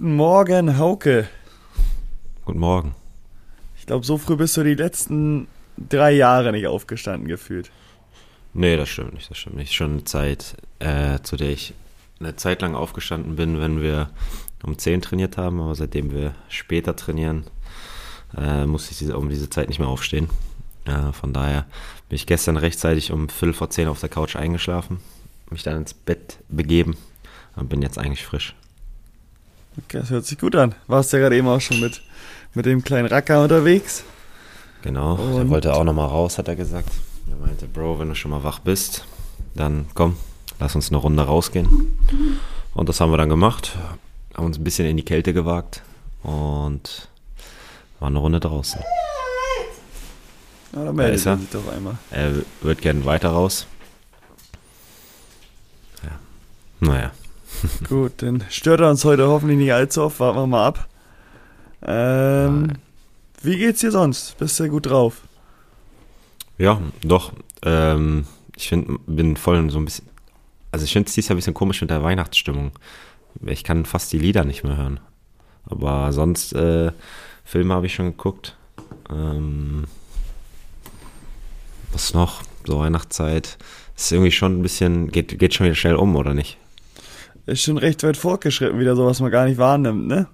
Guten Morgen, Hauke. Guten Morgen. Ich glaube, so früh bist du die letzten drei Jahre nicht aufgestanden gefühlt. Nee, das stimmt nicht, das stimmt nicht. Schon eine Zeit, äh, zu der ich eine Zeit lang aufgestanden bin, wenn wir um 10 trainiert haben, aber seitdem wir später trainieren, äh, musste ich diese, um diese Zeit nicht mehr aufstehen. Äh, von daher bin ich gestern rechtzeitig um Viertel vor 10 auf der Couch eingeschlafen, mich dann ins Bett begeben und bin jetzt eigentlich frisch. Okay, das hört sich gut an. Warst ja gerade eben auch schon mit, mit dem kleinen Racker unterwegs. Genau, und der wollte auch nochmal raus, hat er gesagt. Er meinte, Bro, wenn du schon mal wach bist, dann komm, lass uns eine Runde rausgehen. Und das haben wir dann gemacht, haben uns ein bisschen in die Kälte gewagt und waren eine Runde draußen. Ja, da meldet er sich doch einmal. Er wird gerne weiter raus. Ja. Naja. Gut, dann stört er uns heute hoffentlich nicht allzu oft. Warten wir mal ab. Ähm, wie geht's dir sonst? Bist du gut drauf? Ja, doch. Ähm, ich find, bin voll so ein bisschen. Also ich finde es dieses Jahr ein bisschen komisch mit der Weihnachtsstimmung. Ich kann fast die Lieder nicht mehr hören. Aber sonst, äh, Filme habe ich schon geguckt. Ähm, was noch? So Weihnachtszeit. Ist irgendwie schon ein bisschen, geht, geht schon wieder schnell um, oder nicht? Ist schon recht weit fortgeschritten, wieder so, was man gar nicht wahrnimmt, ne?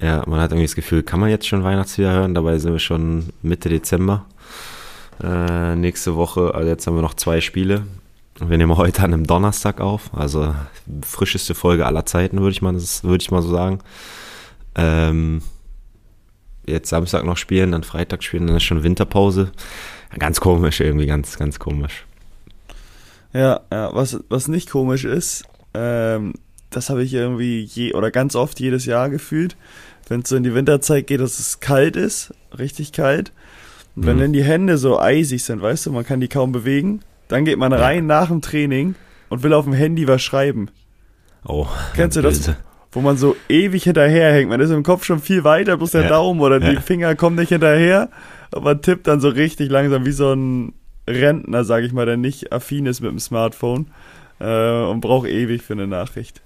Ja, man hat irgendwie das Gefühl, kann man jetzt schon Weihnachtslieder hören? Dabei sind wir schon Mitte Dezember. Äh, nächste Woche, also jetzt haben wir noch zwei Spiele. Wir nehmen heute an einem Donnerstag auf, also frischeste Folge aller Zeiten, würde ich mal, würde ich mal so sagen. Ähm, jetzt Samstag noch spielen, dann Freitag spielen, dann ist schon Winterpause. Ganz komisch, irgendwie ganz, ganz komisch. Ja, ja, was, was nicht komisch ist, ähm, das habe ich irgendwie je oder ganz oft jedes Jahr gefühlt, wenn es so in die Winterzeit geht, dass es kalt ist, richtig kalt. Und wenn mhm. dann die Hände so eisig sind, weißt du, man kann die kaum bewegen, dann geht man rein ja. nach dem Training und will auf dem Handy was schreiben. Oh. Kennst du das? Wo man so ewig hinterherhängt. Man ist im Kopf schon viel weiter, bloß der ja. Daumen oder die Finger kommen nicht hinterher. Und man tippt dann so richtig langsam wie so ein Rentner, sag ich mal, der nicht affin ist mit dem Smartphone äh, und braucht ewig für eine Nachricht.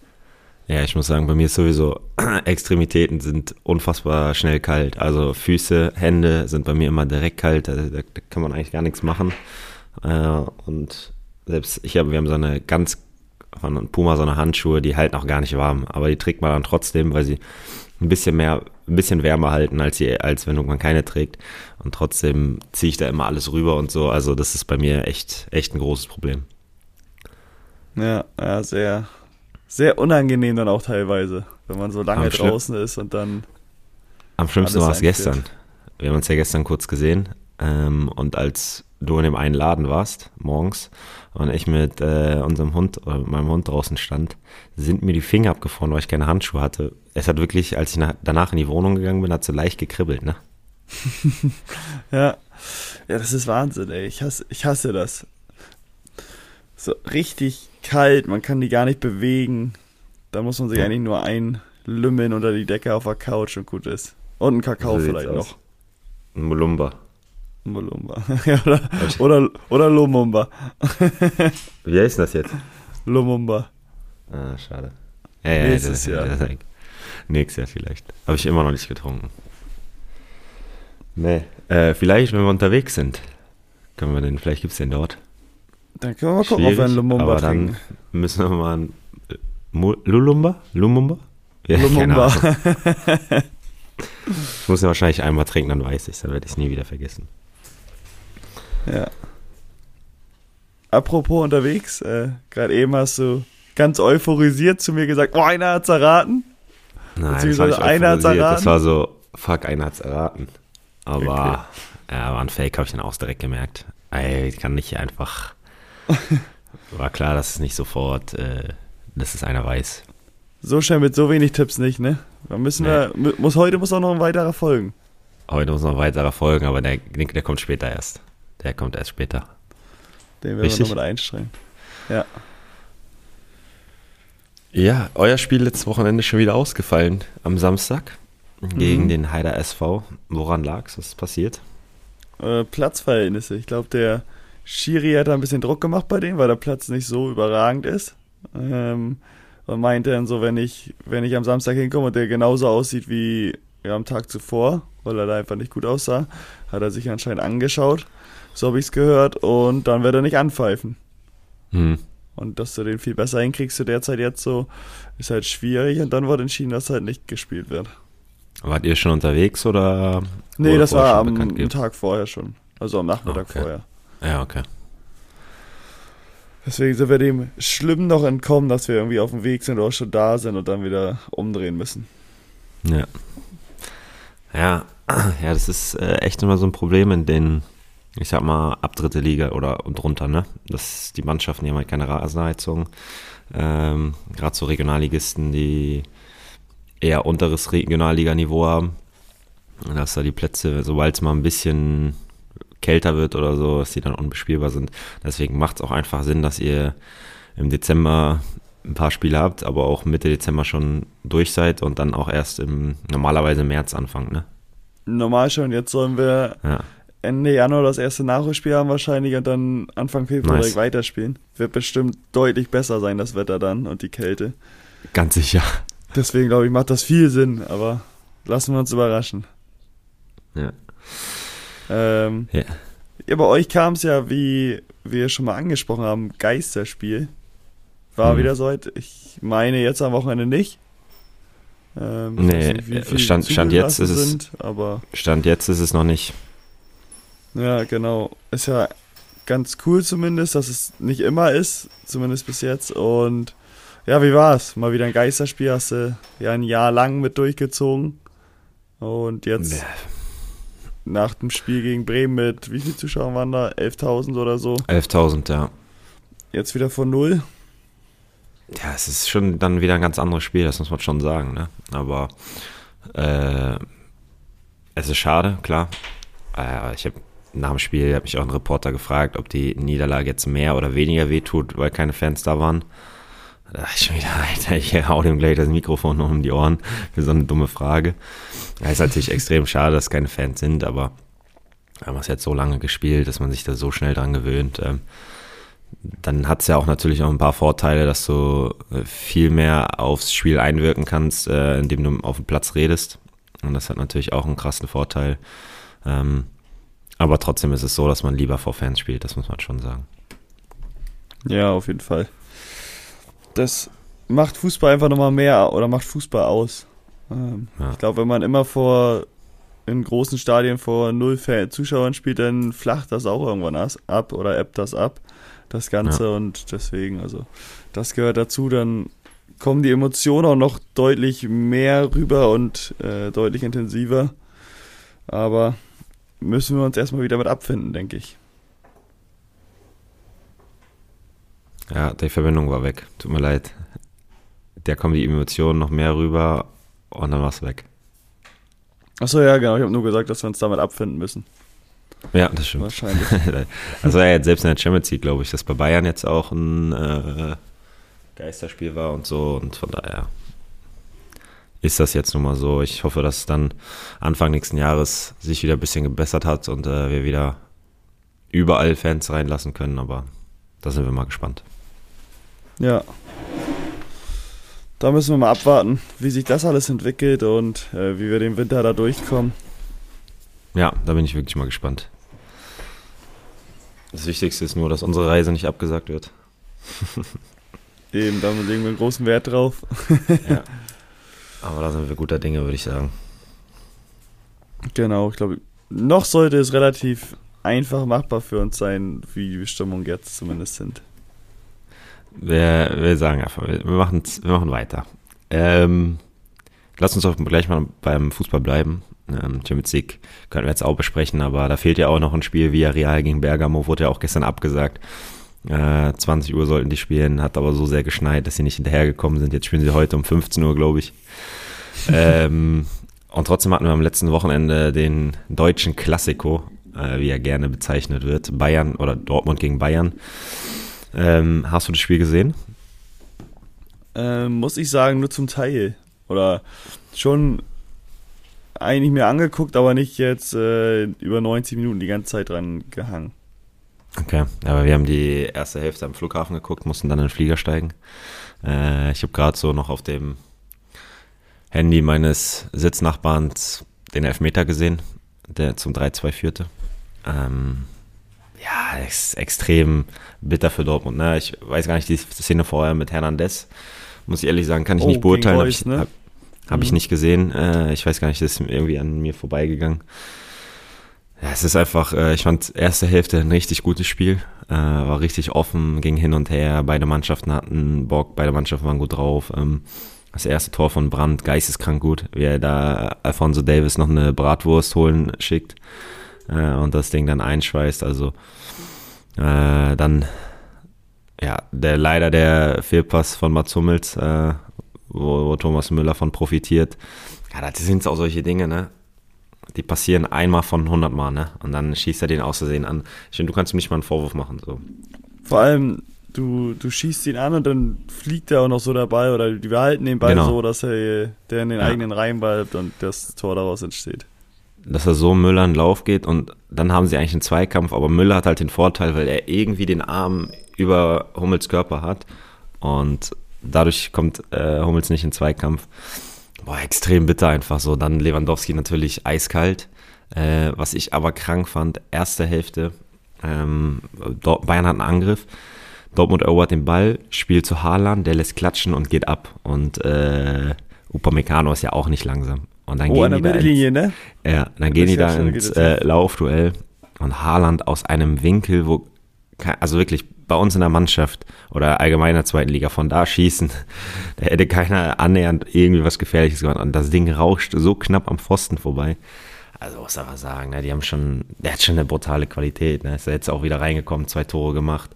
Ja, ich muss sagen, bei mir ist sowieso Extremitäten sind unfassbar schnell kalt. Also Füße, Hände sind bei mir immer direkt kalt. Da, da, da kann man eigentlich gar nichts machen. Äh, und selbst ich habe, wir haben so eine ganz von Puma so eine Handschuhe, die halten auch gar nicht warm, aber die trägt man dann trotzdem, weil sie ein bisschen mehr, ein bisschen wärmer halten, als, sie, als wenn man keine trägt. Und trotzdem ziehe ich da immer alles rüber und so. Also das ist bei mir echt, echt ein großes Problem. Ja, ja, sehr, sehr unangenehm dann auch teilweise, wenn man so lange draußen ist und dann. Am schlimmsten war es gestern. Wir haben uns ja gestern kurz gesehen ähm, und als du in dem einen Laden warst, morgens, und ich mit äh, unserem Hund, äh, meinem Hund draußen stand, sind mir die Finger abgefroren, weil ich keine Handschuhe hatte. Es hat wirklich, als ich nach, danach in die Wohnung gegangen bin, hat so leicht gekribbelt, ne? ja. Ja, das ist Wahnsinn, ey. Ich hasse, ich hasse das. So richtig kalt, man kann die gar nicht bewegen. Da muss man sich ja. eigentlich nur einlümmeln unter die Decke auf der Couch und gut ist. Und ein Kakao so vielleicht noch. Ein Molumba. Molumba. ja, oder, oder, oder Lumumba. Wie heißt das jetzt? Lumumba. Ah, schade. Ja, ja, Nächstes Jahr. Das, nächstes Jahr vielleicht. Habe ich immer noch nicht getrunken. Nee. Äh, vielleicht, wenn wir unterwegs sind, können wir den, vielleicht gibt es den dort. Dann können wir mal gucken, ob wir einen Lumumba aber trinken. dann müssen wir mal einen äh, Lulumba? Lumumba? Ja, Lumumba. ich muss ja wahrscheinlich einmal trinken, dann weiß ich dann werde ich es nie wieder vergessen. Ja. Apropos unterwegs, äh, gerade eben hast du ganz euphorisiert zu mir gesagt, oh, einer hat's erraten. Nein, das war einer hat's erraten. Das war so, fuck, einer hat's erraten. Aber, okay. ja, war ein Fake, habe ich dann auch direkt gemerkt. Ey, ich kann nicht einfach. War klar, dass es nicht sofort, äh, dass es einer weiß. So schnell mit so wenig Tipps nicht, ne? Da müssen nee. wir, muss, heute muss auch noch ein weiterer folgen. Heute muss noch ein weiterer folgen, aber der, der kommt später erst. Der kommt erst später. Den werden Richtig? wir noch mit einstrengen. Ja. Ja, euer Spiel letztes Wochenende schon wieder ausgefallen am Samstag gegen mhm. den Heider SV. Woran lag es? Was ist passiert? Äh, Platzverhältnisse. Ich glaube, der Schiri hat da ein bisschen Druck gemacht bei dem, weil der Platz nicht so überragend ist. Ähm, und meinte dann so, wenn ich, wenn ich am Samstag hinkomme und der genauso aussieht wie ja, am Tag zuvor, weil er da einfach nicht gut aussah, hat er sich anscheinend angeschaut. So habe ich es gehört. Und dann wird er nicht anpfeifen. Hm. Und dass du den viel besser hinkriegst du derzeit jetzt so, ist halt schwierig. Und dann wurde entschieden, dass halt nicht gespielt wird. Wart ihr schon unterwegs oder? Nee, das war am, am? Tag vorher schon. Also am Nachmittag Okay. vorher. Ja, okay. Deswegen sind wir dem schlimm noch entkommen, dass wir irgendwie auf dem Weg sind oder schon da sind und dann wieder umdrehen müssen. Ja. Ja, ja, das ist äh, echt immer so ein Problem in den, ich sag mal, ab dritte Liga oder und drunter, ne? Dass die Mannschaften die haben halt keine Rasenheizung. Ähm, Gerade so Regionalligisten, die eher unteres Regionalliganiveau haben. Und dass da die Plätze, sobald es mal ein bisschen kälter wird oder so, dass die dann unbespielbar sind. Deswegen macht es auch einfach Sinn, dass ihr im Dezember ein paar Spiele habt, aber auch Mitte Dezember schon durch seid und dann auch erst im normalerweise März anfangt, ne? Normal schon, jetzt sollen wir Ja. Ende Januar das erste Nachholspiel haben wahrscheinlich und dann Anfang Februar Nice. direkt weiterspielen. Wird bestimmt deutlich besser sein, das Wetter dann und die Kälte. Ganz sicher. Deswegen glaube ich, macht das viel Sinn, aber lassen wir uns überraschen. Ja. Ähm, Ja. ja, bei euch kam es ja, wie wir schon mal angesprochen haben, Geisterspiel. War Hm. wieder soweit. Ich meine jetzt am Wochenende nicht. Ähm, Nee, nicht, äh, Stand- Stand jetzt ist es- Sind, aber Stand jetzt ist es noch nicht. ja, genau. Ist ja ganz cool zumindest, dass es nicht immer ist, zumindest bis jetzt. Und ja, wie war's? Mal wieder ein Geisterspiel, hast du ja ein Jahr lang mit durchgezogen. Und jetzt nach dem Spiel gegen Bremen mit, wie viele Zuschauer waren da? 11.000 oder so. 11.000, ja. Jetzt wieder von null. Ja, es ist schon dann wieder ein ganz anderes Spiel, das muss man schon sagen, ne? Aber äh, es ist schade, klar. Äh, ich habe nach dem Spiel hat mich auch ein Reporter gefragt, ob die Niederlage jetzt mehr oder weniger wehtut, weil keine Fans da waren. Dachte ich schon wieder, Alter, ich hau dem gleich das Mikrofon noch um die Ohren für so eine dumme Frage. Ja, ist natürlich extrem schade, dass keine Fans sind, aber wir haben es jetzt so lange gespielt, dass man sich da so schnell dran gewöhnt. Ähm, dann hat es ja auch natürlich auch ein paar Vorteile, dass du äh, viel mehr aufs Spiel einwirken kannst, äh, indem du auf dem Platz redest. Und das hat natürlich auch einen krassen Vorteil. Ähm, aber trotzdem ist es so, dass man lieber vor Fans spielt, das muss man schon sagen. Ja, auf jeden Fall. Das macht Fußball einfach nochmal mehr oder macht Fußball aus. Ähm, Ja. Ich glaube, wenn man immer vor in großen Stadien vor null Zuschauern spielt, dann flacht das auch irgendwann ab oder ebbt das ab, das Ganze. Und deswegen, also das gehört dazu. Dann kommen die Emotionen auch noch deutlich mehr rüber und äh, deutlich intensiver. Aber müssen wir uns erstmal wieder mit abfinden, denke ich. Ja, die Verbindung war weg. Tut mir leid. Da kommen die Emotionen noch mehr rüber und dann war es weg. Achso, ja, genau. Ich habe nur gesagt, dass wir uns damit abfinden müssen. Ja, das stimmt. Wahrscheinlich. Also ja, jetzt selbst in der Champions League, glaube ich, dass bei Bayern jetzt auch ein äh, Geisterspiel war und so und von daher ist das jetzt nun mal so. Ich hoffe, dass es dann Anfang nächsten Jahres sich wieder ein bisschen gebessert hat und äh, wir wieder überall Fans reinlassen können, aber da sind wir mal gespannt. Ja. Da müssen wir mal abwarten, wie sich das alles entwickelt und äh, wie wir den Winter da durchkommen. Ja, da bin ich wirklich mal gespannt. Das Wichtigste ist nur, dass unsere Reise nicht abgesagt wird. Eben, da legen wir einen großen Wert drauf. Ja. Aber da sind wir guter Dinge, würde ich sagen. Genau, ich glaube, noch sollte es relativ einfach machbar für uns sein, wie die Bestimmungen jetzt zumindest sind. Wir, wir sagen einfach, wir, machen's- wir machen weiter. Ähm, lass uns doch gleich mal beim Fußball bleiben. Ähm, Champions League können wir jetzt auch besprechen, aber da fehlt ja auch noch ein Spiel via Real gegen Bergamo, wurde ja auch gestern abgesagt. Äh, 20 Uhr sollten die spielen, hat aber so sehr geschneit, dass sie nicht hinterhergekommen sind. Jetzt spielen sie heute um 15 Uhr, glaube ich. ähm, und trotzdem hatten wir am letzten Wochenende den deutschen Klassiko, äh, wie er gerne bezeichnet wird, Bayern oder Dortmund gegen Bayern. Ähm, hast du das Spiel gesehen? Ähm, muss ich sagen, nur zum Teil. Oder schon eigentlich mir angeguckt, aber nicht jetzt äh, über 90 Minuten die ganze Zeit dran gehangen. Okay, aber wir haben die erste Hälfte am Flughafen geguckt, mussten dann in den Flieger steigen. Äh, ich habe gerade so noch auf dem Handy meines Sitznachbarns den Elfmeter gesehen, der zum 3-2 führte. Ähm, ja, ist extrem bitter für Dortmund. Ne? Ich weiß gar nicht, die Szene vorher mit Hernandez, muss ich ehrlich sagen, kann ich oh, nicht beurteilen. Habe ich, ne? hab, hab mhm. ich nicht gesehen. Äh, ich weiß gar nicht, das ist irgendwie an mir vorbeigegangen. Ja, es ist einfach, äh, ich fand erste Hälfte ein richtig gutes Spiel. Äh, war richtig offen, ging hin und her. Beide Mannschaften hatten Bock, beide Mannschaften waren gut drauf. Ähm, das erste Tor von Brandt, geisteskrank gut, wie er da Alfonso Davis noch eine Bratwurst holen schickt äh, und das Ding dann einschweißt. Also äh, dann ja, der leider der Fehlpass von Mats Hummels, äh, wo, wo Thomas Müller von profitiert. Ja, das sind auch solche Dinge, ne? Die passieren einmal von 100 Mal, ne? Und dann schießt er den auszusehen an. Ich finde, du kannst ihm nicht mal einen Vorwurf machen, so. Vor allem, du, du schießt ihn an und dann fliegt er auch noch so dabei oder die behalten den Ball genau. so, dass er der in den ja. eigenen Reihen bleibt und das Tor daraus entsteht. Dass er so Müller in Lauf geht und dann haben sie eigentlich einen Zweikampf, aber Müller hat halt den Vorteil, weil er irgendwie den Arm über Hummels Körper hat und dadurch kommt äh, Hummels nicht in Zweikampf. Boah, extrem bitter einfach so. Dann Lewandowski natürlich eiskalt. Äh, was ich aber krank fand, erste Hälfte, ähm, Bayern hat einen Angriff, Dortmund erobert den Ball, spielt zu Haaland, der lässt klatschen und geht ab. Und äh, Upamecano ist ja auch nicht langsam. Und dann oh, gehen die da ins, ne? Ja, dann gehen die da ins äh, Laufduell und Haaland aus einem Winkel, wo, also wirklich bei uns in der Mannschaft oder allgemeiner zweiten Liga von da schießen, da hätte keiner annähernd irgendwie was Gefährliches gemacht. Und das Ding rauscht so knapp am Pfosten vorbei. Also muss aber sagen, ne, die haben schon, der hat schon eine brutale Qualität. Ne? Ist jetzt auch wieder reingekommen, zwei Tore gemacht.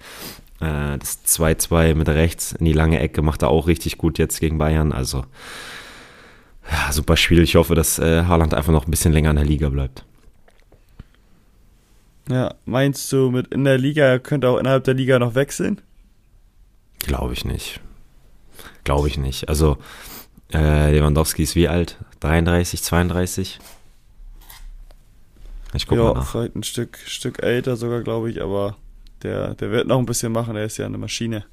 Äh, das 2-2 mit rechts in die lange Ecke macht er auch richtig gut jetzt gegen Bayern. Also ja, super Spiel. Ich hoffe, dass äh, Haaland einfach noch ein bisschen länger in der Liga bleibt. Ja, meinst du, mit in der Liga könnte auch innerhalb der Liga noch wechseln? Glaube ich nicht. Glaube ich nicht. Also, äh, Lewandowski ist wie alt? 33, 32? Ich gucke mal nach. vielleicht ein Stück, Stück älter sogar, glaube ich, aber der, der wird noch ein bisschen machen, er ist ja eine Maschine.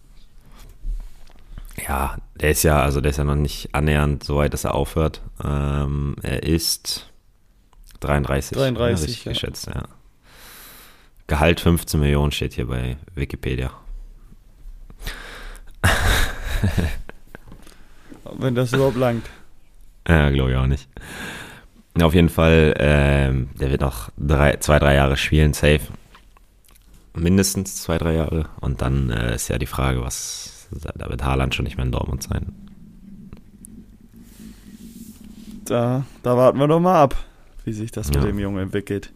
Ja, der ist ja, also der ist ja noch nicht annähernd so weit, dass er aufhört. Ähm, er ist 33. 33, ja, ja. geschätzt, ja. Gehalt 15 Millionen steht hier bei Wikipedia. Wenn das überhaupt langt. Ja, glaube ich auch nicht. Auf jeden Fall, ähm, der wird noch drei, zwei, drei Jahre spielen, safe. Mindestens zwei, drei Jahre. Und dann äh, ist ja die Frage, was, da wird Haaland schon nicht mehr in Dortmund sein. Da, da warten wir doch mal ab, wie sich das ja. mit dem Jungen entwickelt.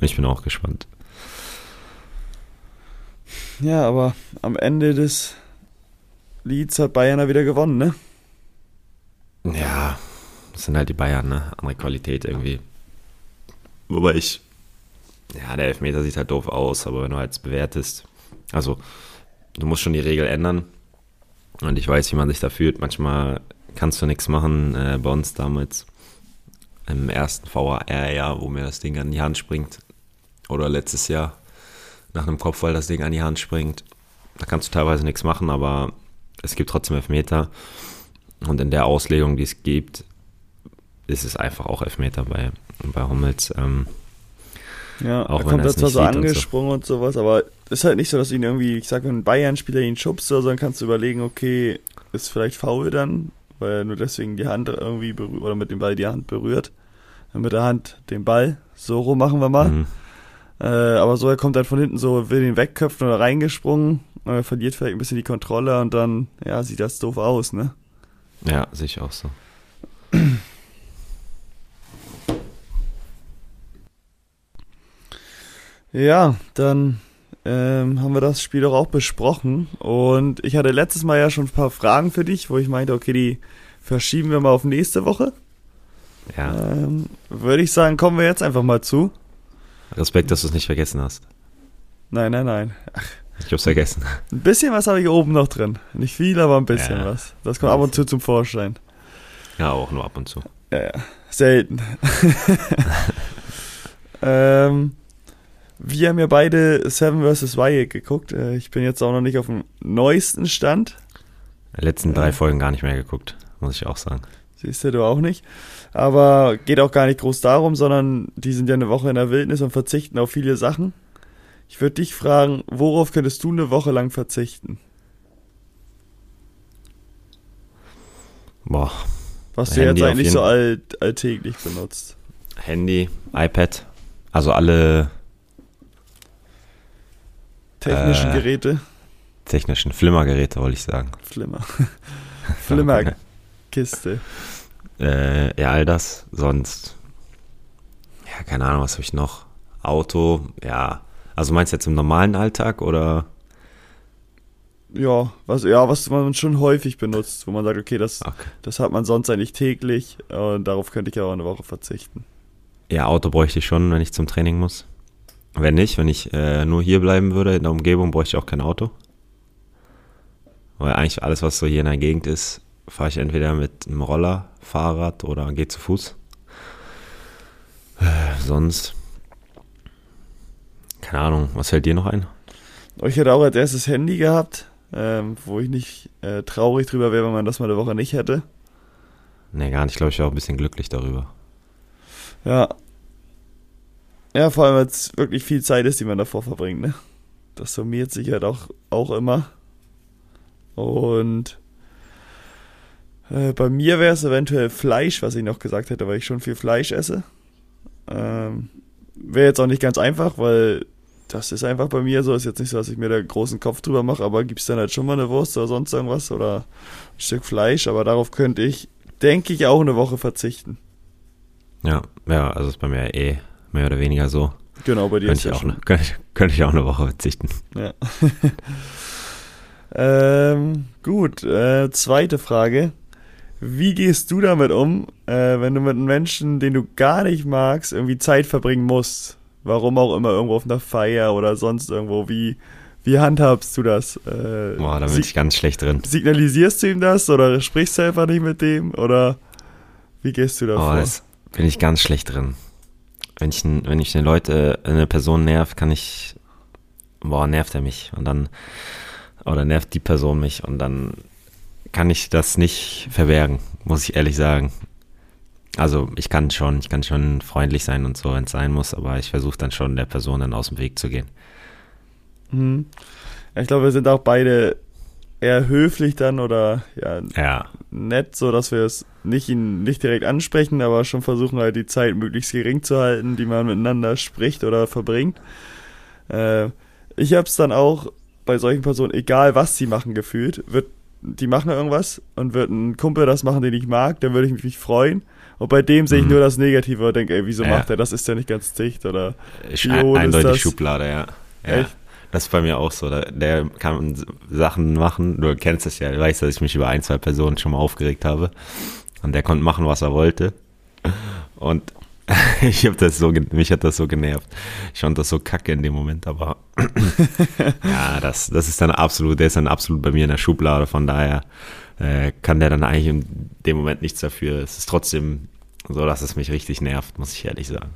Ich bin auch gespannt. Ja, aber am Ende des Lieds hat Bayern ja wieder gewonnen, ne? Ja, das sind halt die Bayern, ne? Andere Qualität irgendwie. Wobei ich, ja, der Elfmeter sieht halt doof aus, aber wenn du halt bewertest, also du musst schon die Regel ändern. Und ich weiß, wie man sich da fühlt. Manchmal kannst du nichts machen. Äh, bei uns damals im ersten VAR-Jahr, wo mir das Ding an die Hand springt. Oder letztes Jahr, nach einem Kopfball das Ding an die Hand springt. Da kannst du teilweise nichts machen, aber es gibt trotzdem Elfmeter. Und in der Auslegung, die es gibt, ist es einfach auch Elfmeter bei, bei Hummels. Ähm, ja, auch er kommt da zwar so angesprungen und, so. und, sowas, aber ist halt nicht so, dass ihn irgendwie, ich sag, wenn ein Bayern-Spieler ihn schubst oder so, dann kannst du überlegen, okay, ist vielleicht faul dann, weil er nur deswegen die Hand irgendwie berührt, oder mit dem Ball die Hand berührt. Mit der Hand den Ball, so rum machen wir mal. Mhm. Äh, aber so, er kommt halt von hinten so, will den wegköpfen oder reingesprungen, äh, verliert vielleicht ein bisschen die Kontrolle und dann, ja, sieht das doof aus, ne? Ja, sehe ich auch so. Ja, dann ähm, haben wir das Spiel doch auch besprochen. Und ich hatte letztes Mal ja schon ein paar Fragen für dich, wo ich meinte, okay, die verschieben wir mal auf nächste Woche. Ja. Ähm, Würde ich sagen, kommen wir jetzt einfach mal zu. Respekt, dass du es nicht vergessen hast. Nein, nein, nein. Ach. Ich hab's vergessen. Ein bisschen was habe ich oben noch drin. Nicht viel, aber ein bisschen ja. was. Das kommt ab und zu zum Vorschein. Ja, auch nur ab und zu. Ja, ja. Selten. ähm, Wir haben ja beide Seven vs. Wild geguckt. Äh, ich bin jetzt auch noch nicht auf dem neuesten Stand. Die letzten drei Folgen gar nicht mehr geguckt, muss ich auch sagen. Siehst du, du auch nicht. Aber geht auch gar nicht groß darum, sondern die sind ja eine Woche in der Wildnis und verzichten auf viele Sachen. Ich würde dich fragen, worauf könntest du eine Woche lang verzichten? Boah. Was du Handy jetzt eigentlich so all, alltäglich benutzt. Handy, iPad, also alle Technischen Äh. Geräte, technischen Flimmergeräte, wollte ich sagen. Flimmer. Flimmerkiste. Äh, ja, all das. Sonst, ja, keine Ahnung, was habe ich noch? Auto, ja. Also meinst du jetzt im normalen Alltag oder? Ja, was, ja, was man schon häufig benutzt, wo man sagt, okay, das, Okay. das hat man sonst eigentlich täglich und darauf könnte ich ja auch eine Woche verzichten. Ja, Auto bräuchte ich schon, wenn ich zum Training muss. Wenn nicht, wenn ich äh, nur hier bleiben würde in der Umgebung, bräuchte ich auch kein Auto. Weil eigentlich alles, was so hier in der Gegend ist, fahre ich entweder mit einem Roller, Fahrrad oder gehe zu Fuß. Äh, sonst, keine Ahnung, was fällt dir noch ein? Ich hätte auch als erstes Handy gehabt, ähm, wo ich nicht äh, traurig drüber wäre, wenn man das mal eine Woche nicht hätte. Nee, gar nicht. Ich glaube, ich wäre auch ein bisschen glücklich darüber. Ja. Ja, vor allem, weil es wirklich viel Zeit ist, die man davor verbringt, ne? Das summiert sich halt auch, auch immer. Und äh, bei mir wäre es eventuell Fleisch, was ich noch gesagt hätte, weil ich schon viel Fleisch esse. Ähm, wäre jetzt auch nicht ganz einfach, weil das ist einfach bei mir so. Ist jetzt nicht so, dass ich mir da großen Kopf drüber mache, aber gibt es dann halt schon mal eine Wurst oder sonst irgendwas oder ein Stück Fleisch. Aber darauf könnte ich, denke ich, auch eine Woche verzichten. Ja, ja, also ist bei mir eh mehr oder weniger so. Genau, bei dir Könnte ist ich, auch, schon. könnte, könnte ich auch eine Woche verzichten. Ja. ähm, gut, äh, zweite Frage. Wie gehst du damit um, äh, wenn du mit einem Menschen, den du gar nicht magst, irgendwie Zeit verbringen musst? Warum auch immer, irgendwo auf einer Feier oder sonst irgendwo. Wie, wie handhabst du das? Äh, Boah, da bin ich ganz schlecht drin. signalisierst du ihm das oder sprichst du einfach nicht mit dem? Oder wie gehst du Oh, davor? das bin ich ganz schlecht drin. Wenn ich, wenn ich eine Leute, eine Person nerv, kann ich, boah, nervt er mich und dann, oder nervt die Person mich und dann kann ich das nicht verbergen, muss ich ehrlich sagen. Also ich kann schon, ich kann schon freundlich sein und so, wenn es sein muss, aber ich versuche dann schon der Person dann aus dem Weg zu gehen. Mhm. Ich glaube, wir sind auch beide eher höflich dann oder ja, Ja, nett, so dass wir es nicht ihn nicht direkt ansprechen, aber schon versuchen halt die Zeit möglichst gering zu halten, die man miteinander spricht oder verbringt. Äh, ich hab's dann auch bei solchen Personen, egal was sie machen, gefühlt, wird die machen irgendwas und wird ein Kumpel das machen, den ich mag, dann würde ich mich freuen. Und bei dem sehe ich Mhm. nur das Negative und denke, ey, wieso Ja. macht er das? Ist ja nicht ganz dicht oder Ich, ist eindeutig? Schublade, ja. ja. Echt? Das ist bei mir auch so. Der, der kann Sachen machen. Du kennst es ja, du weißt, dass ich mich über ein, zwei Personen schon mal aufgeregt habe. Und der konnte machen, was er wollte. Und ich habe das so, mich hat das so genervt. Ich fand das so kacke in dem Moment, aber ja, das, das ist dann absolut, der ist dann absolut bei mir in der Schublade. Von daher äh, kann der dann eigentlich in dem Moment nichts dafür. Es ist trotzdem so, dass es mich richtig nervt, muss ich ehrlich sagen.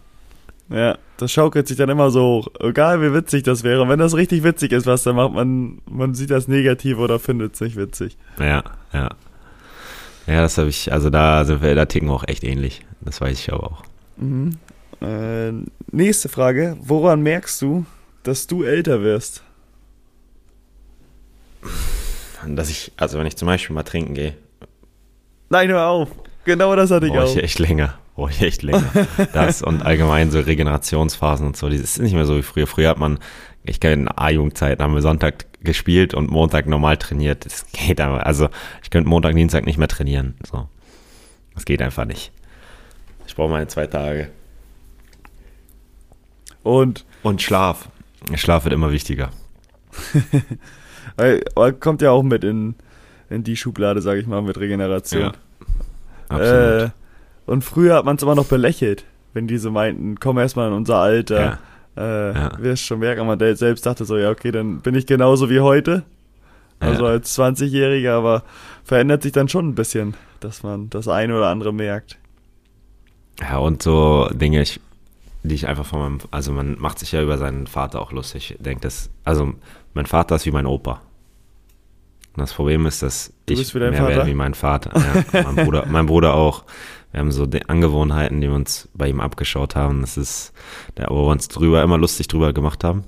Ja, das schaukelt sich dann immer so hoch. Egal wie witzig das wäre. Und wenn das richtig witzig ist, was der macht, man, man sieht das negativ oder findet es nicht witzig. Ja, ja. Ja, das habe ich, also da sind wir, da ticken wir auch echt ähnlich. Das weiß ich aber auch. Mhm. Äh, nächste Frage. Woran merkst du, dass du älter wirst? Dass ich, also wenn ich zum Beispiel mal trinken gehe, Nein, hör auf. Genau das hatte ich brauche auch. ich echt länger. Brauche ich echt länger. Das und allgemein so Regenerationsphasen und so. Das ist nicht mehr so wie früher. Früher hat man, ich kenne in A-Jugendzeiten, haben wir Sonntag gespielt und Montag normal trainiert. Das geht aber, also ich könnte Montag, Dienstag nicht mehr trainieren. So. Das geht einfach nicht. Ich brauche meine zwei Tage. Und Und Schlaf. Schlaf wird immer wichtiger. kommt ja auch mit in, in die Schublade, sage ich mal, mit Regeneration. Ja. Absolut. Äh, und früher hat man es immer noch belächelt, wenn die so meinten, komm erstmal in unser Alter. Ja. Äh, Ja. Wirst schon merken, man selbst dachte so, ja, okay, dann bin ich genauso wie heute. Also Ja. als 20-Jähriger, aber verändert sich dann schon ein bisschen, dass man das eine oder andere merkt. Ja, und so Dinge, ich, die ich einfach von meinem, also man macht sich ja über seinen Vater auch lustig. Ich denke, das, also mein Vater ist wie mein Opa. Und das Problem ist, dass Du ich mehr Vater? werde wie mein Vater. Ja, mein, Bruder, mein Bruder auch. Wir haben so die Angewohnheiten, die wir uns bei ihm abgeschaut haben. Das ist, da wo wir uns drüber immer lustig drüber gemacht haben.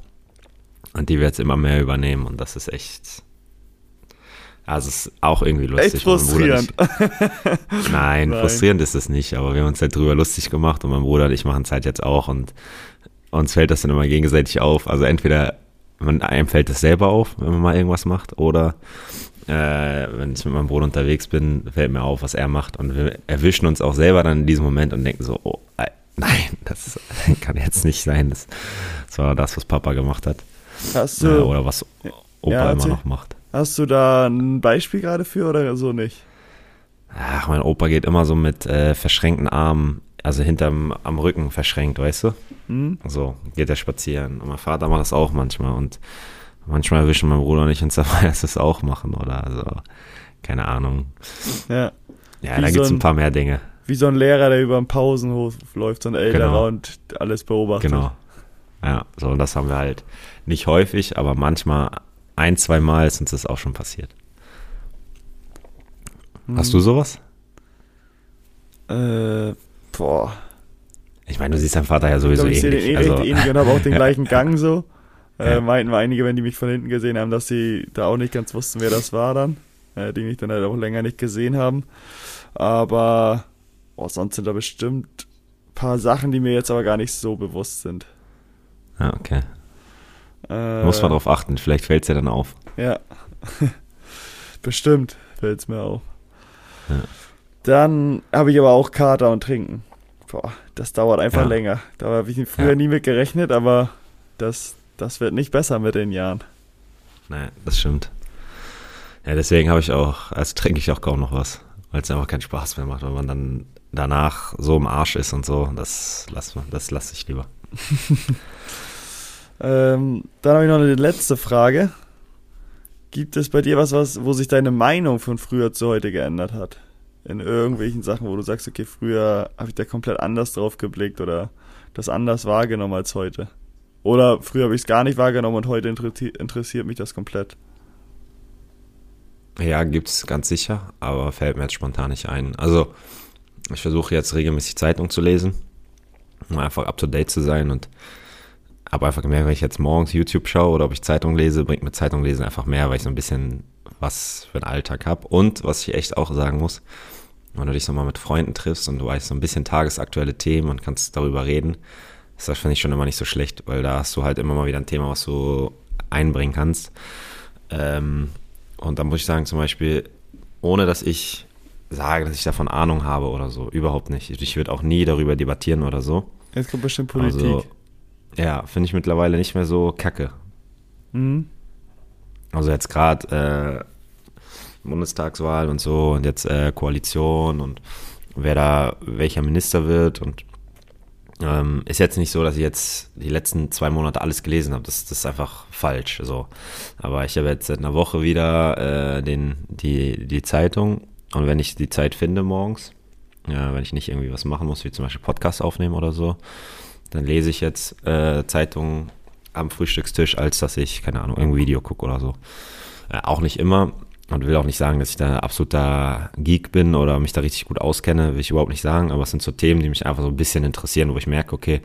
Und die wir jetzt immer mehr übernehmen. Und das ist echt. Also es ist auch irgendwie lustig. Echt frustrierend. Nein, Nein. frustrierend ist es nicht, aber wir haben uns halt drüber lustig gemacht und mein Bruder und ich machen es halt jetzt auch und uns fällt das dann immer gegenseitig auf. Also entweder man, einem fällt es selber auf, wenn man mal irgendwas macht, oder äh, wenn ich mit meinem Bruder unterwegs bin, fällt mir auf, was er macht und wir erwischen uns auch selber dann in diesem Moment und denken so, oh, äh, nein, das kann jetzt nicht sein. Das, das war das, was Papa gemacht hat. Hast Äh, du, oder was Opa Ja, immer noch macht. hast du da ein Beispiel gerade für oder so nicht? Ach, mein Opa geht immer so mit äh, verschränkten Armen, also hinterm am Rücken verschränkt, weißt du? Hm? So geht er spazieren. Und mein Vater macht das auch manchmal. Und manchmal erwischen mein Bruder und ich uns dabei, dass wir es auch machen. Oder so. Keine Ahnung. Ja. Ja, Wie da so gibt es ein- paar mehr Dinge. Wie so ein Lehrer, der über den Pausenhof läuft, so ein älterer Genau. und alles beobachtet. Genau. Ja, so, und das haben wir halt nicht häufig, aber manchmal ein, zwei Mal ist uns das auch schon passiert. Hm. Hast du sowas? Äh, boah. Ich meine, du siehst deinen Vater ja Ich sowieso glaube, ich sehe den ähnlich. eh Also, ähnlich und habe auch den gleichen Gang so. Äh. Meinten einige, wenn die mich von hinten gesehen haben, dass sie da auch nicht ganz wussten, wer das war dann. Äh, die mich dann halt auch länger nicht gesehen haben. Aber boah, sonst sind da bestimmt ein paar Sachen, die mir jetzt aber gar nicht so bewusst sind. ja, okay. Äh, Muss man drauf achten, vielleicht fällt es ja dann auf. Ja. Bestimmt fällt's mir auf. Ja. Dann habe ich aber auch Kater und Trinken. Boah, das dauert einfach Ja. länger. Da habe ich früher Ja. nie mit gerechnet, aber das, das wird nicht besser mit den Jahren. Nee, das stimmt. Ja, deswegen habe ich auch, also trinke ich auch kaum noch was, weil es einfach keinen Spaß mehr macht, wenn man dann danach so im Arsch ist und so. Das lass man, das lasse ich lieber. Ähm, dann habe ich noch eine letzte Frage. Gibt es bei dir was, was, wo sich deine Meinung von früher zu heute geändert hat? In irgendwelchen Sachen, wo du sagst, okay, früher habe ich da komplett anders drauf geblickt oder das anders wahrgenommen als heute? Oder früher habe ich es gar nicht wahrgenommen und heute interessiert, mich das komplett? Ja, gibt's ganz sicher, aber fällt mir jetzt spontan nicht ein. Also, ich versuche jetzt regelmäßig Zeitung zu lesen, um einfach up to date zu sein und habe einfach gemerkt, wenn ich jetzt morgens YouTube schaue oder ob ich Zeitung lese, bringt mir Zeitung lesen einfach mehr, weil ich so ein bisschen was für einen Alltag habe. Und was ich echt auch sagen muss, wenn du dich so mal mit Freunden triffst und du weißt so ein bisschen tagesaktuelle Themen und kannst darüber reden, ist das finde ich schon immer nicht so schlecht, weil da hast du halt immer mal wieder ein Thema, was du einbringen kannst. Ähm, und da muss ich sagen, zum Beispiel, ohne dass ich sage, dass ich davon Ahnung habe oder so, überhaupt nicht. Ich würde auch nie darüber debattieren oder so. Jetzt kommt bestimmt Politik. Also, ja, finde ich mittlerweile nicht mehr so kacke. mhm. Also jetzt gerade äh, Bundestagswahl und so und jetzt äh, Koalition und wer da welcher Minister wird und ähm, ist jetzt nicht so, dass ich jetzt die letzten zwei Monate alles gelesen habe. Das, das ist einfach falsch. So. Aber ich habe jetzt seit einer Woche wieder äh, den, die, die Zeitung und wenn ich die Zeit finde morgens, ja, wenn ich nicht irgendwie was machen muss, wie zum Beispiel Podcast aufnehmen oder so, dann lese ich jetzt äh, Zeitungen am Frühstückstisch, als dass ich, keine Ahnung, irgendein Video gucke oder so. Äh, auch nicht immer und will auch nicht sagen, dass ich da absoluter Geek bin oder mich da richtig gut auskenne, will ich überhaupt nicht sagen, aber es sind so Themen, die mich einfach so ein bisschen interessieren, wo ich merke, okay,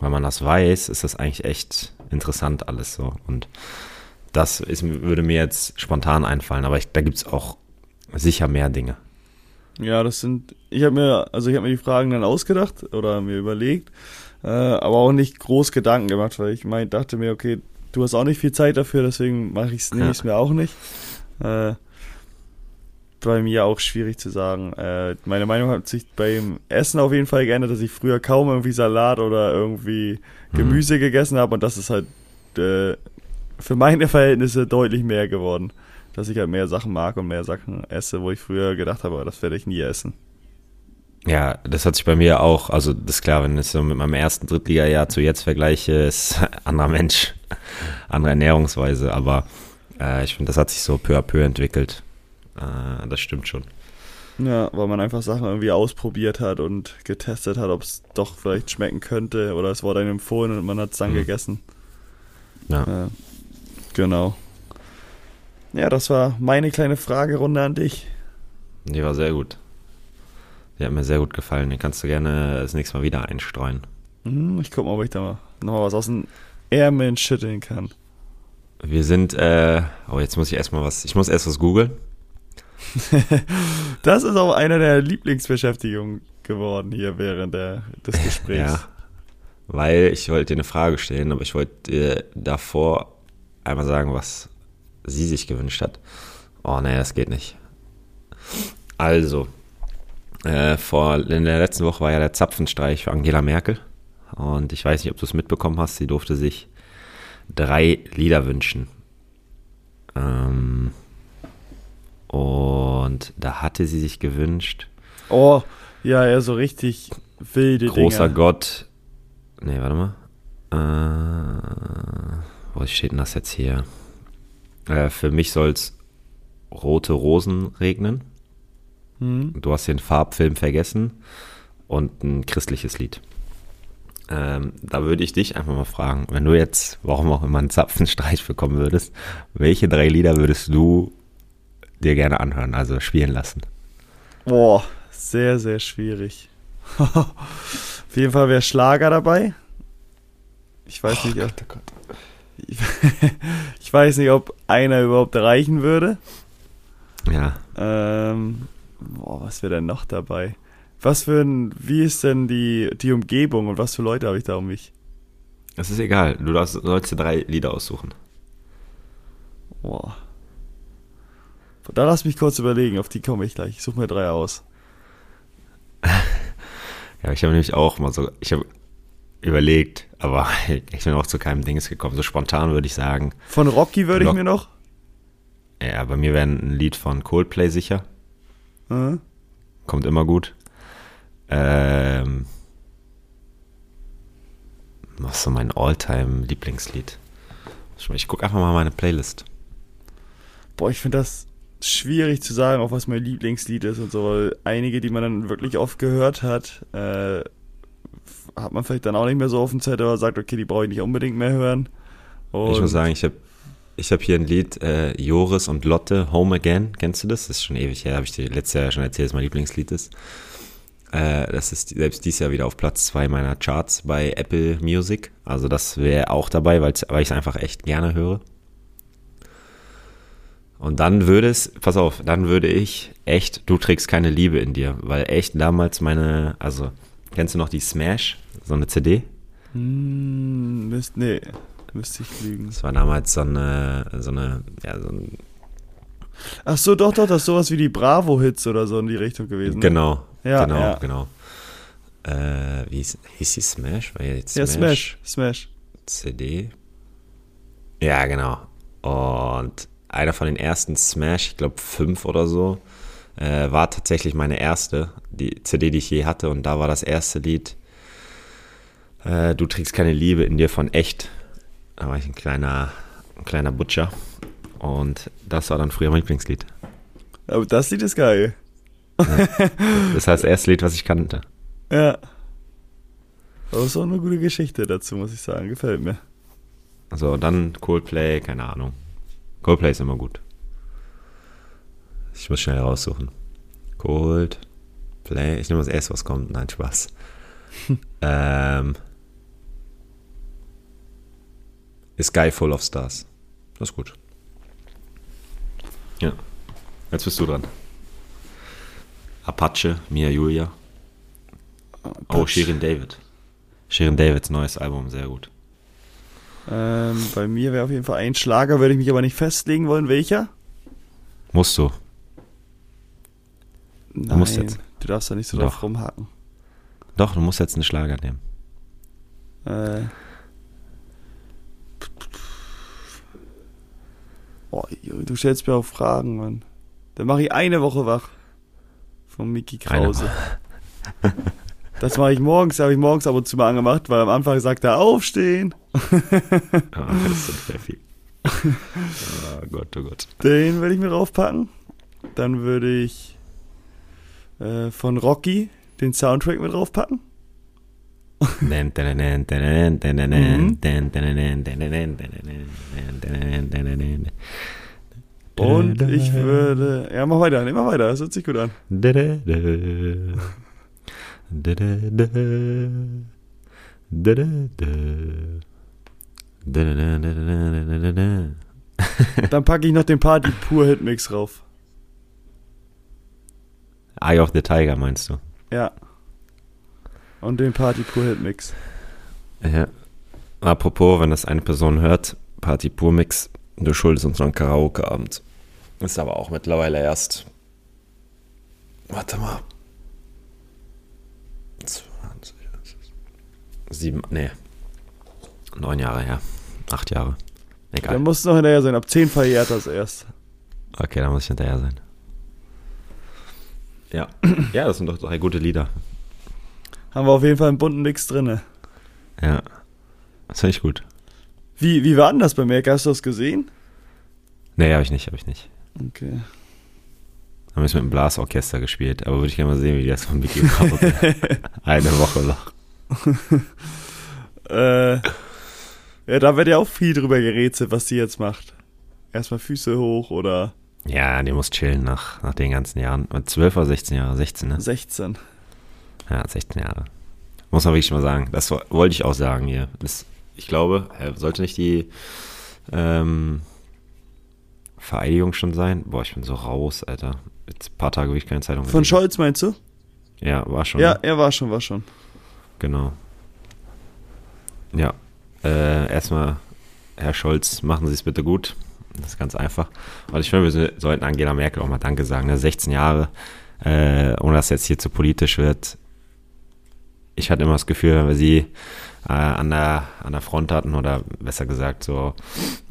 wenn man das weiß, ist das eigentlich echt interessant alles so und das ist, würde mir jetzt spontan einfallen, aber ich, da gibt es auch sicher mehr Dinge. Ja, das sind. Ich habe mir, also ich habe mir die Fragen dann ausgedacht oder mir überlegt, äh, aber auch nicht groß Gedanken gemacht, weil ich mein, dachte mir, okay, du hast auch nicht viel Zeit dafür, deswegen mache ich es Ja. mir auch nicht. Äh, bei mir auch schwierig zu sagen. Äh, meine Meinung hat sich beim Essen auf jeden Fall geändert, dass ich früher kaum irgendwie Salat oder irgendwie Gemüse gegessen habe und das ist halt äh, für meine Verhältnisse deutlich mehr geworden. Dass ich halt mehr Sachen mag und mehr Sachen esse, wo ich früher gedacht habe, das werde ich nie essen. Ja, das hat sich bei mir auch, also das ist klar, wenn ich so mit meinem ersten Drittliga-Jahr zu jetzt vergleiche, ist ein anderer Mensch, andere Ernährungsweise, aber äh, ich finde, das hat sich so peu à peu entwickelt. Äh, das stimmt schon. Ja, weil man einfach Sachen irgendwie ausprobiert hat und getestet hat, ob es doch vielleicht schmecken könnte oder es wurde einem empfohlen und man hat es dann Mhm. gegessen. Ja. Ja, genau. Ja, das war meine kleine Fragerunde an dich. Die war sehr gut. Die hat mir sehr gut gefallen. Den kannst du gerne das nächste Mal wieder einstreuen. Hm, ich guck mal, ob ich da mal noch mal was aus den Ärmeln schütteln kann. Wir sind, äh, oh, jetzt muss ich erstmal was, ich muss erst was googeln. Das ist auch eine der Lieblingsbeschäftigungen geworden hier während der, des Gesprächs. Ja. Weil ich wollte dir eine Frage stellen, aber ich wollte dir davor einmal sagen, was sie sich gewünscht hat. Oh, nee, das geht nicht. Also, äh, vor, in der letzten Woche war ja der Zapfenstreich für Angela Merkel. Und ich weiß nicht, ob du es mitbekommen hast, sie durfte sich drei Lieder wünschen. Ähm, und da hatte sie sich gewünscht, Oh, ja, ja, so richtig wilde großer Dinger. Gott. Nee, warte mal. Äh, wo steht denn das jetzt hier? Äh, für mich soll es rote Rosen regnen. Hm? Du hast den Farbfilm vergessen und ein christliches Lied. Ähm, da würde ich dich einfach mal fragen, wenn du jetzt, warum auch immer, einen Zapfenstreich bekommen würdest, welche drei Lieder würdest du dir gerne anhören, also spielen lassen? Boah, sehr, sehr schwierig. Auf jeden Fall wäre Schlager dabei. Ich weiß nicht, ob, ich, ich weiß nicht, ob einer überhaupt reichen würde. Ja, Ähm, boah, was wäre denn noch dabei? Was für ein, wie ist denn die, die Umgebung und was für Leute habe ich da um mich? es ist egal, du darfst, sollst dir drei Lieder aussuchen. Boah. Da lass mich kurz überlegen, auf die komme ich gleich. Ich suche mir drei aus. Ja, ich habe nämlich auch mal so, ich habe überlegt, aber ich bin auch zu keinem Dings gekommen. So spontan würde ich sagen, Von Rocky würde ich mir noch. ja, bei mir wäre ein Lied von Coldplay sicher. Äh, Kommt immer gut. Ähm, was ist so mein All-Time-Lieblingslied? Ich gucke einfach mal meine Playlist. Boah, ich finde das schwierig zu sagen, auch was mein Lieblingslied ist und so, weil einige, die man dann wirklich oft gehört hat, äh, hat man vielleicht dann auch nicht mehr so auf dem Zettel oder sagt, okay, die brauche ich nicht unbedingt mehr hören. Und ich muss sagen, ich habe ich hab hier ein Lied, äh, Joris und Lotte, Home Again. Kennst du das? Das ist schon ewig her, habe ich dir letztes Jahr schon erzählt, dass mein Lieblingslied ist. Äh, das ist selbst dieses Jahr wieder auf Platz zwei meiner Charts bei Apple Music. Also das wäre auch dabei, weil ich es einfach echt gerne höre. Und dann würde es, pass auf, dann würde ich echt, du trägst keine Liebe in dir, weil echt damals meine, also, kennst du noch die Smash, so eine CD? Hm, müsst, nee, müsste ich lügen. Das war damals so eine, so eine, ja, so ein, Ach so, doch, doch, das ist sowas wie die Bravo-Hits oder so in die Richtung gewesen. genau, Ja, genau, ja. genau. Äh, wie hieß, die Smash? War ja jetzt Ja, Smash, Smash. CD. Ja, genau. Und einer von den ersten Smash, ich glaube fünf oder so, äh, war tatsächlich meine erste, die CD, die ich je hatte. Und da war das erste Lied, äh, Du trägst keine Liebe in dir von echt. Da war ich ein kleiner, ein kleiner Butcher. Und das war dann früher mein Lieblingslied. Aber das Lied ist geil. Das heißt, das erste Lied, was ich kannte. Ja. Aber ist auch eine gute Geschichte dazu, muss ich sagen. Gefällt mir. Also dann Coldplay, keine Ahnung. Coldplay ist immer gut. Ich muss schnell raussuchen. Coldplay. Ich nehme das erste, was kommt. Nein, Spaß. ähm, A Sky Full of Stars. Das ist gut. Ja. Jetzt bist du dran. Apache, Mia Julia. Oh, Shirin David. Shirin Davids neues Album, sehr gut. Ähm, bei mir wäre auf jeden Fall ein Schlager, würde ich mich aber nicht festlegen wollen, welcher. Musst du. Nein, musst jetzt. du darfst da nicht so Doch. drauf rumhacken. Doch, du musst jetzt einen Schlager nehmen. Äh. Oh, du stellst mir auch Fragen, Mann. Dann mache ich eine Woche wach. Von Mickey Krause. Das mache ich morgens, habe ich morgens ab und zu mal angemacht, weil am Anfang sagt er aufstehen. Ah, das ist sehr viel. oh Gott, oh Gott. Den würde ich mir draufpacken. Dann würde ich. äh, von Rocky den Soundtrack mit draufpacken. Und ich würde. Ja, mach weiter, mach weiter, das hört sich gut an. Dann packe ich noch den Party Pur Hitmix rauf. Eye of the Tiger meinst du? Ja. Und den Party Pur Hitmix. Ja. Apropos, wenn das eine Person hört, Party Pur Mix, du schuldest uns noch einen Karaoke-Abend. Ist aber auch mittlerweile erst. Warte mal. 20, sieben, nee. Neun Jahre her. Acht Jahre. Egal. Dann muss es noch hinterher sein. Ab 10 verjährt das erst. Okay, dann muss ich hinterher sein. Ja. Ja, das sind doch drei gute Lieder. Haben wir auf jeden Fall einen bunten Mix drinne. Ja. Das finde ich gut. Wie, wie war denn das bei Merck? Hast du das gesehen? Nee, habe ich nicht, habe ich nicht. Okay. Haben wir es mit dem Blasorchester gespielt, aber würde ich gerne mal sehen, wie die das von Mickey Eine Woche noch. äh, ja, da wird ja auch viel drüber gerätselt, was die jetzt macht. Erstmal Füße hoch oder. Ja, die muss chillen nach, nach den ganzen Jahren. 12 oder 16 Jahre? 16, ne? 16. Ja, 16 Jahre. Muss man wirklich mal sagen. Das wollte ich auch sagen hier. Das, ich glaube, sollte nicht die ähm, Vereidigung schon sein? Boah, ich bin so raus, Alter. Jetzt ein paar Tage will ich keine Zeitung Von Scholz meinst du? Ja, war schon. Ja, er war schon, war schon. Genau. Ja. Äh, erstmal, Herr Scholz, machen Sie es bitte gut. Das ist ganz einfach. Und ich finde, wir sollten Angela Merkel auch mal Danke sagen. 16 ne? Jahre, äh, ohne dass jetzt hier zu politisch wird. Ich hatte immer das Gefühl, wenn wir sie äh, an, der, an der Front hatten oder besser gesagt so,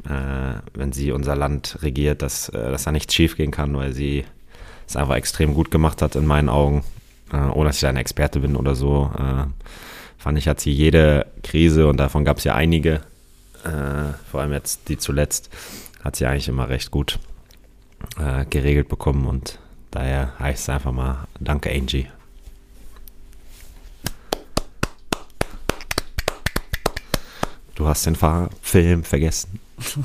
äh, wenn sie unser Land regiert, dass, äh, dass da nichts schief gehen kann, weil sie es einfach extrem gut gemacht hat in meinen Augen, äh, ohne dass ich da ein Experte bin oder so. Äh, fand ich, hat sie jede Krise, und davon gab es ja einige, äh, vor allem jetzt die zuletzt, hat sie eigentlich immer recht gut geregelt bekommen und daher heißt es einfach mal Danke, Angie. Du hast den Film vergessen.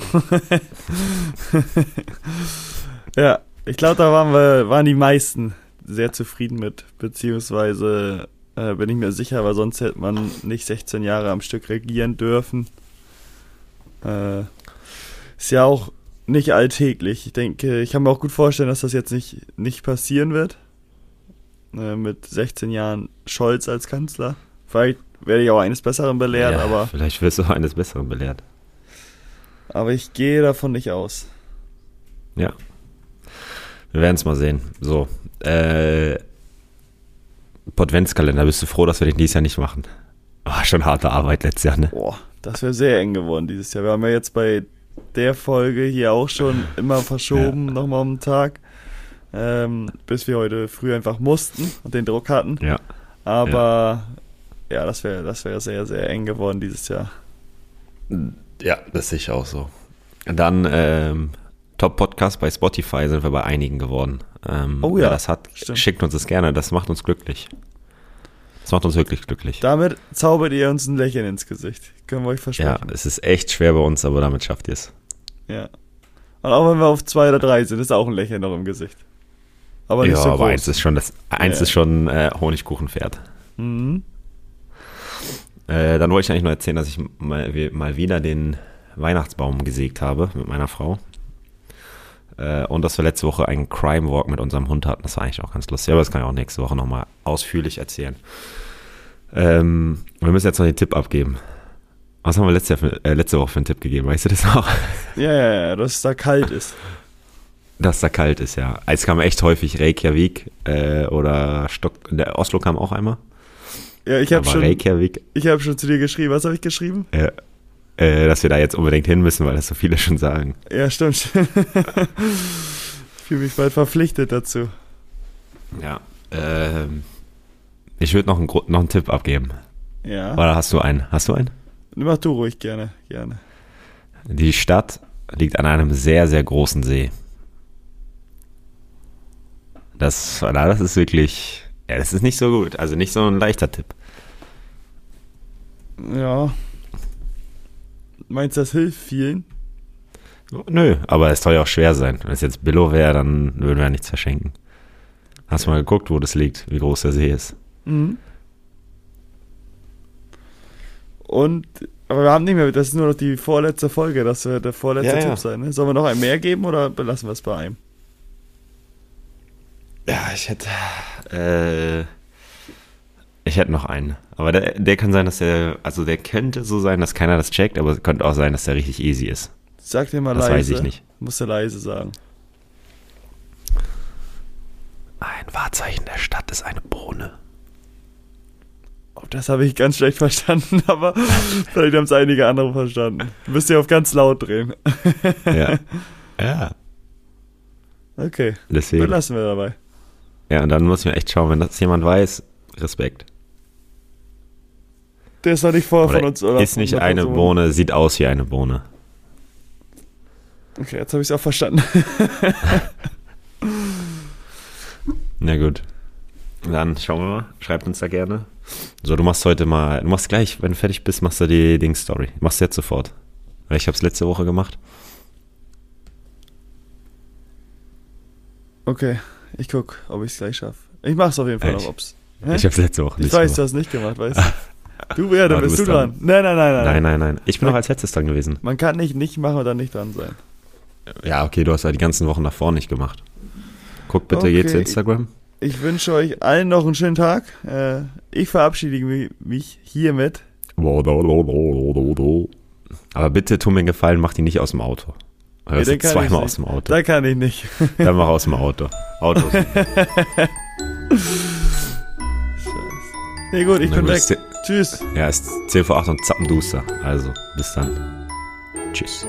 ja, ich glaube, da waren wir, waren die meisten sehr zufrieden mit, beziehungsweise äh, bin ich mir sicher, weil sonst hätte man nicht 16 Jahre am Stück regieren dürfen. Äh, ist ja auch nicht alltäglich. Ich denke, ich kann mir auch gut vorstellen, dass das jetzt nicht, nicht passieren wird. Äh, mit 16 Jahren Scholz als Kanzler. Vielleicht werde ich auch eines Besseren belehrt, ja, aber. Vielleicht wirst du auch eines Besseren belehrt. Aber ich gehe davon nicht aus. Ja. Wir werden es mal sehen. So. Äh, Podventskalender, bist du froh, dass wir den dieses Jahr nicht machen? War schon harte Arbeit letztes Jahr, ne? Boah, das wäre sehr eng geworden dieses Jahr. Wir haben ja jetzt bei der Folge hier auch schon immer verschoben, ja. nochmal um den Tag. Ähm, bis wir heute früh einfach mussten und den Druck hatten. Ja. Aber ja, das wäre das wär sehr, sehr eng geworden dieses Jahr. Ja, das sehe ich auch so. Dann ähm, Top-Podcast bei Spotify sind wir bei einigen geworden. Ähm, oh ja. Wer das hat, stimmt. schickt uns das gerne. Das macht uns glücklich. Das macht uns wirklich glücklich. Damit zaubert ihr uns ein Lächeln ins Gesicht. Können wir euch versprechen. Ja, es ist echt schwer bei uns, aber damit schafft ihr es. Ja. Und auch wenn wir auf zwei oder drei sind, ist auch ein Lächeln noch im Gesicht. Aber nicht ja, so groß. aber eins ist schon das, eins ja. ist schon äh, Honigkuchenpferd. Mhm. Äh, dann wollte ich eigentlich nur erzählen, dass ich mal, mal wieder den Weihnachtsbaum gesägt habe mit meiner Frau. Äh, und dass wir letzte Woche einen Crime Walk mit unserem Hund hatten. Das war eigentlich auch ganz lustig, aber das kann ich auch nächste Woche nochmal ausführlich erzählen. Ähm, wir müssen jetzt noch den Tipp abgeben. Was haben wir letzte, äh, letzte Woche für einen Tipp gegeben? Weißt du das noch? Ja, ja, ja, dass es da kalt ist. Dass da kalt ist, ja. Es kam echt häufig Reykjavik äh, oder Stock. Der Oslo kam auch einmal. Ja, ich habe schon. Reykjavik. Ich habe schon zu dir geschrieben. Was habe ich geschrieben? Ja, äh, dass wir da jetzt unbedingt hin müssen, weil das so viele schon sagen. Ja, stimmt. ich fühle mich bald verpflichtet dazu. Ja. Ähm, ich würde noch, einen, noch einen Tipp abgeben. Ja. Oder hast du einen? Hast du einen? Mach du ruhig gerne, gerne. Die Stadt liegt an einem sehr, sehr großen See. Das, na, das ist wirklich, ja, das ist nicht so gut. Also nicht so ein leichter Tipp. Ja. Meinst du, das hilft vielen? Nö, aber es soll ja auch schwer sein. Wenn es jetzt Billo wäre, dann würden wir ja nichts verschenken. Hast du mal geguckt, wo das liegt, wie groß der See ist? Mhm. Und, aber wir haben nicht mehr, das ist nur noch die vorletzte Folge, das wird der vorletzte Ja, Tipp ja. sein. Ne? Sollen wir noch ein mehr geben oder belassen wir es bei einem? Ja, ich hätte. Äh, ich hätte noch einen. Aber der, der kann sein, dass der. Also der könnte so sein, dass keiner das checkt, aber es könnte auch sein, dass der richtig easy ist. Sag dir mal Das leise. weiß ich nicht. Musst du leise sagen. Ein Wahrzeichen der Stadt ist eine Bohne. Oh, das habe ich ganz schlecht verstanden, aber vielleicht haben es einige andere verstanden. Du müsst ja auf ganz laut drehen. Ja. ja. Okay, Deswegen. belassen wir dabei. Ja, und dann muss man echt schauen, wenn das jemand weiß, Respekt. Der ist noch nicht vorher Oder von uns, oder? ist nicht eine Person. Bohne, sieht aus wie eine Bohne. Okay, jetzt habe ich es auch verstanden. Na gut. Dann schauen wir mal. Schreibt uns da gerne. So, du machst heute mal, du machst gleich, wenn du fertig bist, machst du die Ding-Story. Machst du jetzt sofort. Weil ich habe es letzte Woche gemacht. Okay, ich guck, ob ich es gleich schaffe. Ich mach's auf jeden Fall Ich- noch, ob's. Hä? Ich habe es letzte Woche Ich nicht weiß, du hast nicht gemacht, weißt du? Du, ja, dann bist du dran. Nein, nein, nein, nein. Nein, nein, nein. Ich bin noch als letztes dran gewesen. Man kann nicht nicht machen und dann nicht dran sein. Ja, okay, du hast ja die ganzen Wochen davor nicht gemacht. Guck bitte Okay. jetzt Instagram. Ich wünsche euch allen noch einen schönen Tag. Äh, ich verabschiede mich, mich hiermit. Aber bitte tu mir einen Gefallen, mach die nicht aus dem Auto. Hörst den du zweimal aus dem Auto. Da kann ich nicht. Dann mach aus dem Auto. Auto. Nee, gut, ich bin weg. Tschüss. Ja, es ist 10 vor 8 und zappenduster. Also, bis dann. Tschüss.